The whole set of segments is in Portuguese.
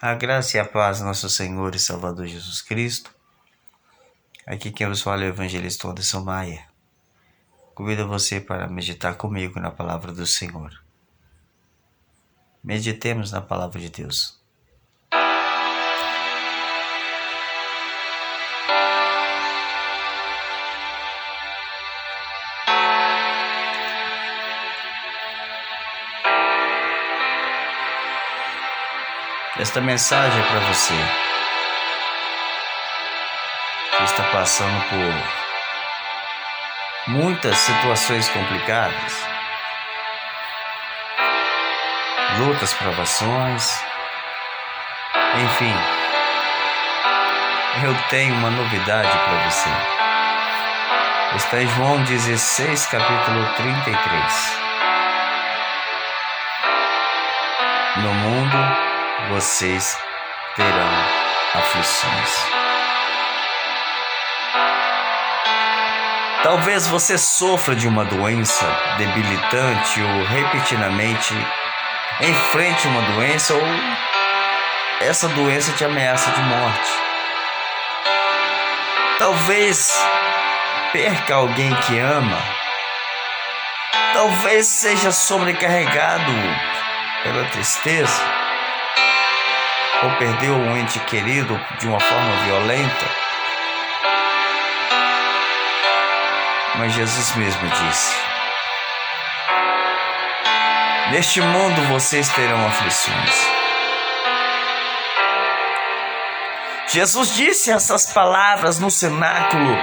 A graça e a paz nosso Senhor e Salvador Jesus Cristo. Aqui quem vos fala é o evangelista Anderson Maia. Convido você para meditar comigo na palavra do Senhor. Meditemos na palavra de Deus. Esta mensagem é para você que está passando por muitas situações complicadas, lutas, provações, enfim. Eu tenho uma novidade para você. Está em João 16, capítulo 33. No mundo vocês terão aflições. Talvez você sofra de uma doença debilitante ou repetidamente enfrente uma doença ou essa doença te ameaça de morte. Talvez perca alguém que ama. Talvez seja sobrecarregado pela tristeza ou perdeu um ente querido de uma forma violenta. Mas Jesus mesmo disse: Neste mundo vocês terão aflições. Jesus disse essas palavras no cenáculo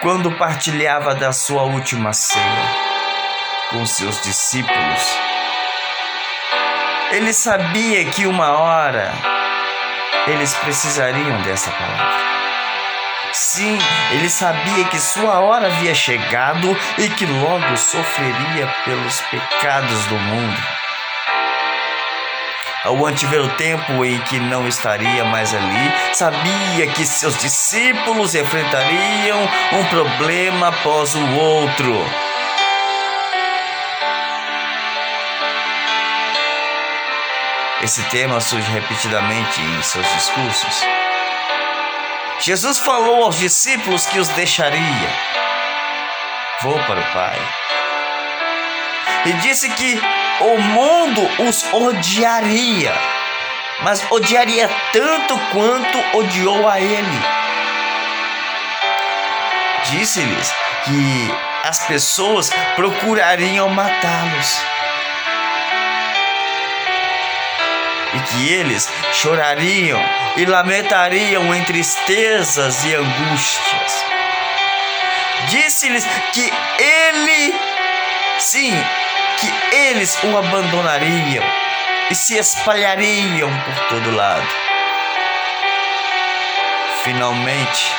quando partilhava da sua última ceia com seus discípulos. Ele sabia que uma hora eles precisariam dessa palavra. Sim, ele sabia que sua hora havia chegado e que logo sofreria pelos pecados do mundo. Ao antever o tempo em que não estaria mais ali, sabia que seus discípulos enfrentariam um problema após o outro. Esse tema surge repetidamente em seus discursos. Jesus falou aos discípulos que os deixaria. Vou para o Pai. E disse que o mundo os odiaria, mas odiaria tanto quanto odiou a Ele. Disse-lhes que as pessoas procurariam matá-los. E que eles chorariam e lamentariam em tristezas e angústias. Disse-lhes que ele, sim, que eles o abandonariam e se espalhariam por todo lado. Finalmente,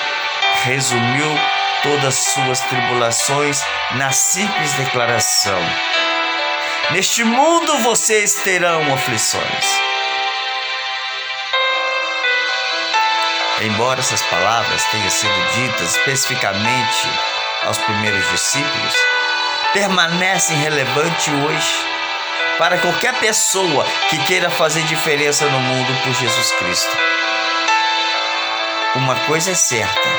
resumiu todas suas tribulações na simples declaração: Neste mundo vocês terão aflições. Embora essas palavras tenham sido ditas especificamente aos primeiros discípulos, permanecem relevantes hoje para qualquer pessoa que queira fazer diferença no mundo por Jesus Cristo. Uma coisa é certa: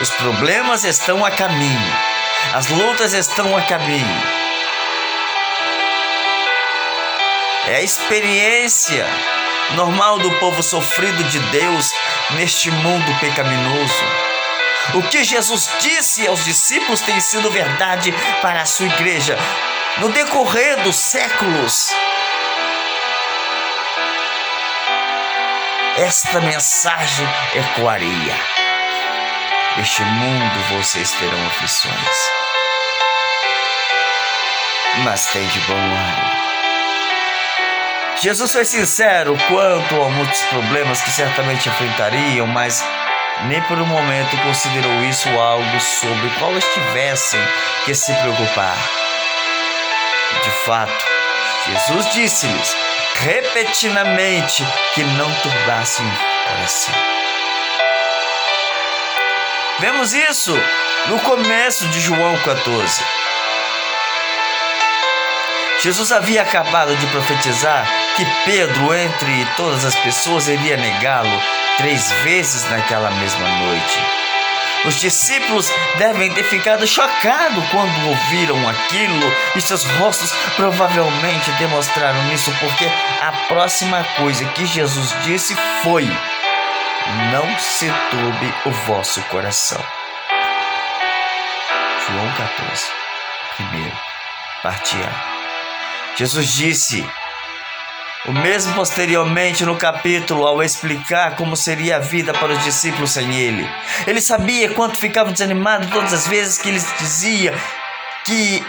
os problemas estão a caminho, as lutas estão a caminho. É a experiência normal do povo sofrido de Deus neste mundo pecaminoso. O que Jesus disse aos discípulos tem sido verdade para a sua igreja no decorrer dos séculos. Esta mensagem ecoaria. Neste mundo vocês terão aflições, mas tem de bom ânimo Jesus foi sincero quanto a muitos problemas que certamente enfrentariam, mas nem por um momento considerou isso algo sobre qual estivessem que se preocupar. De fato, Jesus disse-lhes repetidamente que não turbassem o coração. Vemos isso no começo de João 14. Jesus havia acabado de profetizar que Pedro, entre todas as pessoas, iria negá-lo três vezes naquela mesma noite. Os discípulos devem ter ficado chocados quando ouviram aquilo e seus rostos provavelmente demonstraram isso, porque a próxima coisa que Jesus disse foi: Não se turbe o vosso coração. João 14, primeiro, parte A. Jesus disse o mesmo posteriormente no capítulo, ao explicar como seria a vida para os discípulos sem ele. Ele sabia quanto ficavam desanimados todas as vezes que eles dizia que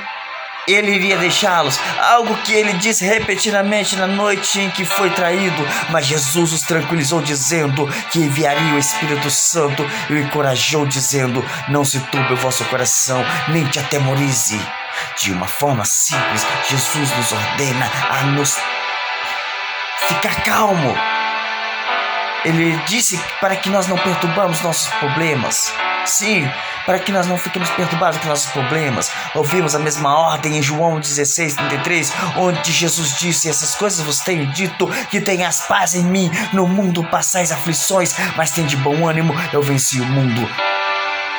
ele iria deixá-los, algo que ele disse repetidamente na noite em que foi traído, mas Jesus os tranquilizou dizendo que enviaria o Espírito Santo e o encorajou dizendo: Não se turbe o vosso coração, nem te atemorize. De uma forma simples, Jesus nos ordena a nos ficar calmo. Ele disse para que nós não perturbamos nossos problemas. Sim, para que nós não fiquemos perturbados com nossos problemas. Ouvimos a mesma ordem em João 16, 33, onde Jesus disse: Essas coisas vos tenho dito, que tenhas paz em mim. No mundo passais aflições, mas tem de bom ânimo, eu venci o mundo.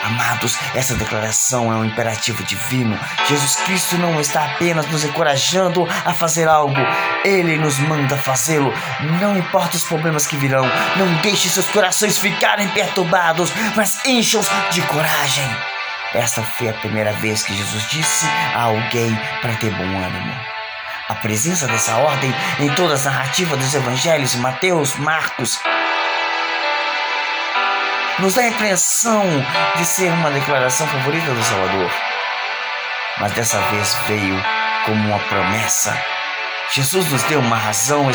Amados, essa declaração é um imperativo divino. Jesus Cristo não está apenas nos encorajando a fazer algo, ele nos manda fazê-lo. Não importa os problemas que virão, não deixe seus corações ficarem perturbados, mas encham-os de coragem. Esta foi a primeira vez que Jesus disse a alguém para ter bom ânimo. A presença dessa ordem em todas as narrativas dos evangelhos, Mateus, Marcos, nos dá a impressão de ser uma declaração favorita do Salvador. Mas dessa vez veio como uma promessa. Jesus nos deu uma razão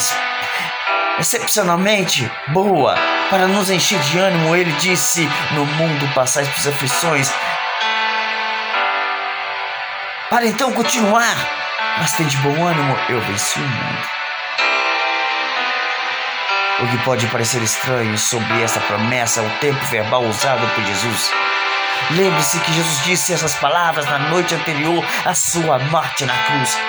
excepcionalmente boa para nos encher de ânimo. Ele disse: No mundo passais por aflições. Para então continuar, mas tem de bom ânimo, eu venci o mundo. O que pode parecer estranho sobre essa promessa é o tempo verbal usado por Jesus. Lembre-se que Jesus disse essas palavras na noite anterior à sua morte na cruz.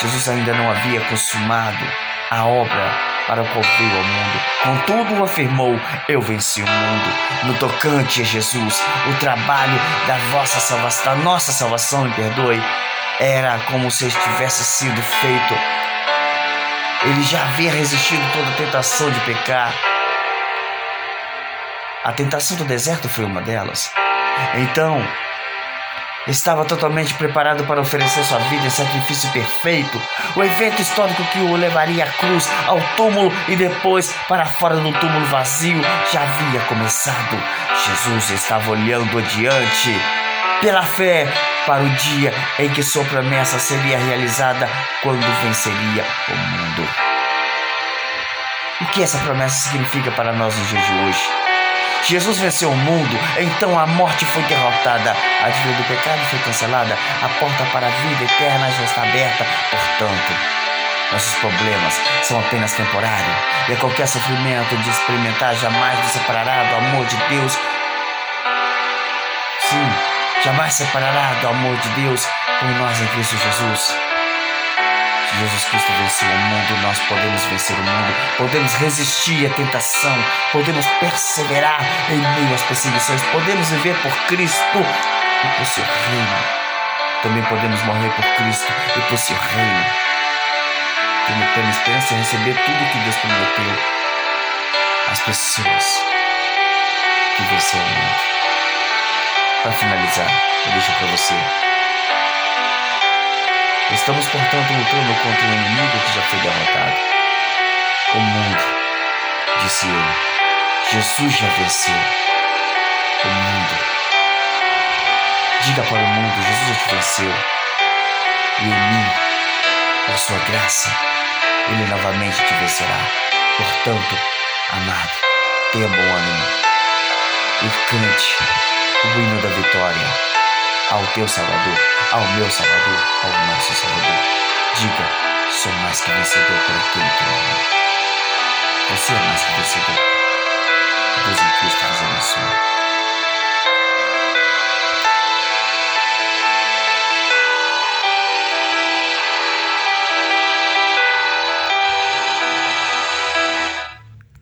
Jesus ainda não havia consumado a obra para o qual veio ao mundo. Contudo, afirmou: Eu venci o mundo. No tocante a Jesus, o trabalho da vossa salvação, da nossa salvação, me perdoe, era como se tivesse sido feito ele já havia resistido toda a tentação de pecar. A tentação do deserto foi uma delas. Então, estava totalmente preparado para oferecer sua vida em sacrifício perfeito, o evento histórico que o levaria à cruz, ao túmulo e depois para fora do túmulo vazio já havia começado. Jesus estava olhando adiante pela fé para o dia em que sua promessa seria realizada quando venceria o mundo. O que essa promessa significa para nós nos dias de hoje? Jesus venceu o mundo, então a morte foi derrotada, a dívida do pecado foi cancelada, a porta para a vida eterna já está aberta. Portanto, nossos problemas são apenas temporários e a qualquer sofrimento de experimentar jamais nos separará do amor de Deus. Jamais separará do amor de Deus por nós em Cristo Jesus. Se Jesus Cristo venceu o mundo, nós podemos vencer o mundo, podemos resistir à tentação, podemos perseverar em meio às perseguições, podemos viver por Cristo e por seu reino. Também podemos morrer por Cristo e por seu reino. Tendo plena esperança em receber tudo que Deus prometeu às pessoas que venceram o mundo. Para finalizar, eu deixo para você. Estamos, portanto, lutando contra um inimigo que já foi derrotado. O mundo, disse ele. Jesus já venceu. O mundo. Diga para o mundo: Jesus já te venceu. E em mim, por sua graça, ele novamente te vencerá. Portanto, amado, tenha bom ânimo e cante o hino da vitória ao teu Salvador, ao meu Salvador, ao nosso Salvador. Diga, sou mais que vencedor por aquele que me ama. Você é mais que vencedor. Que Deus em Cristo vos abençoe.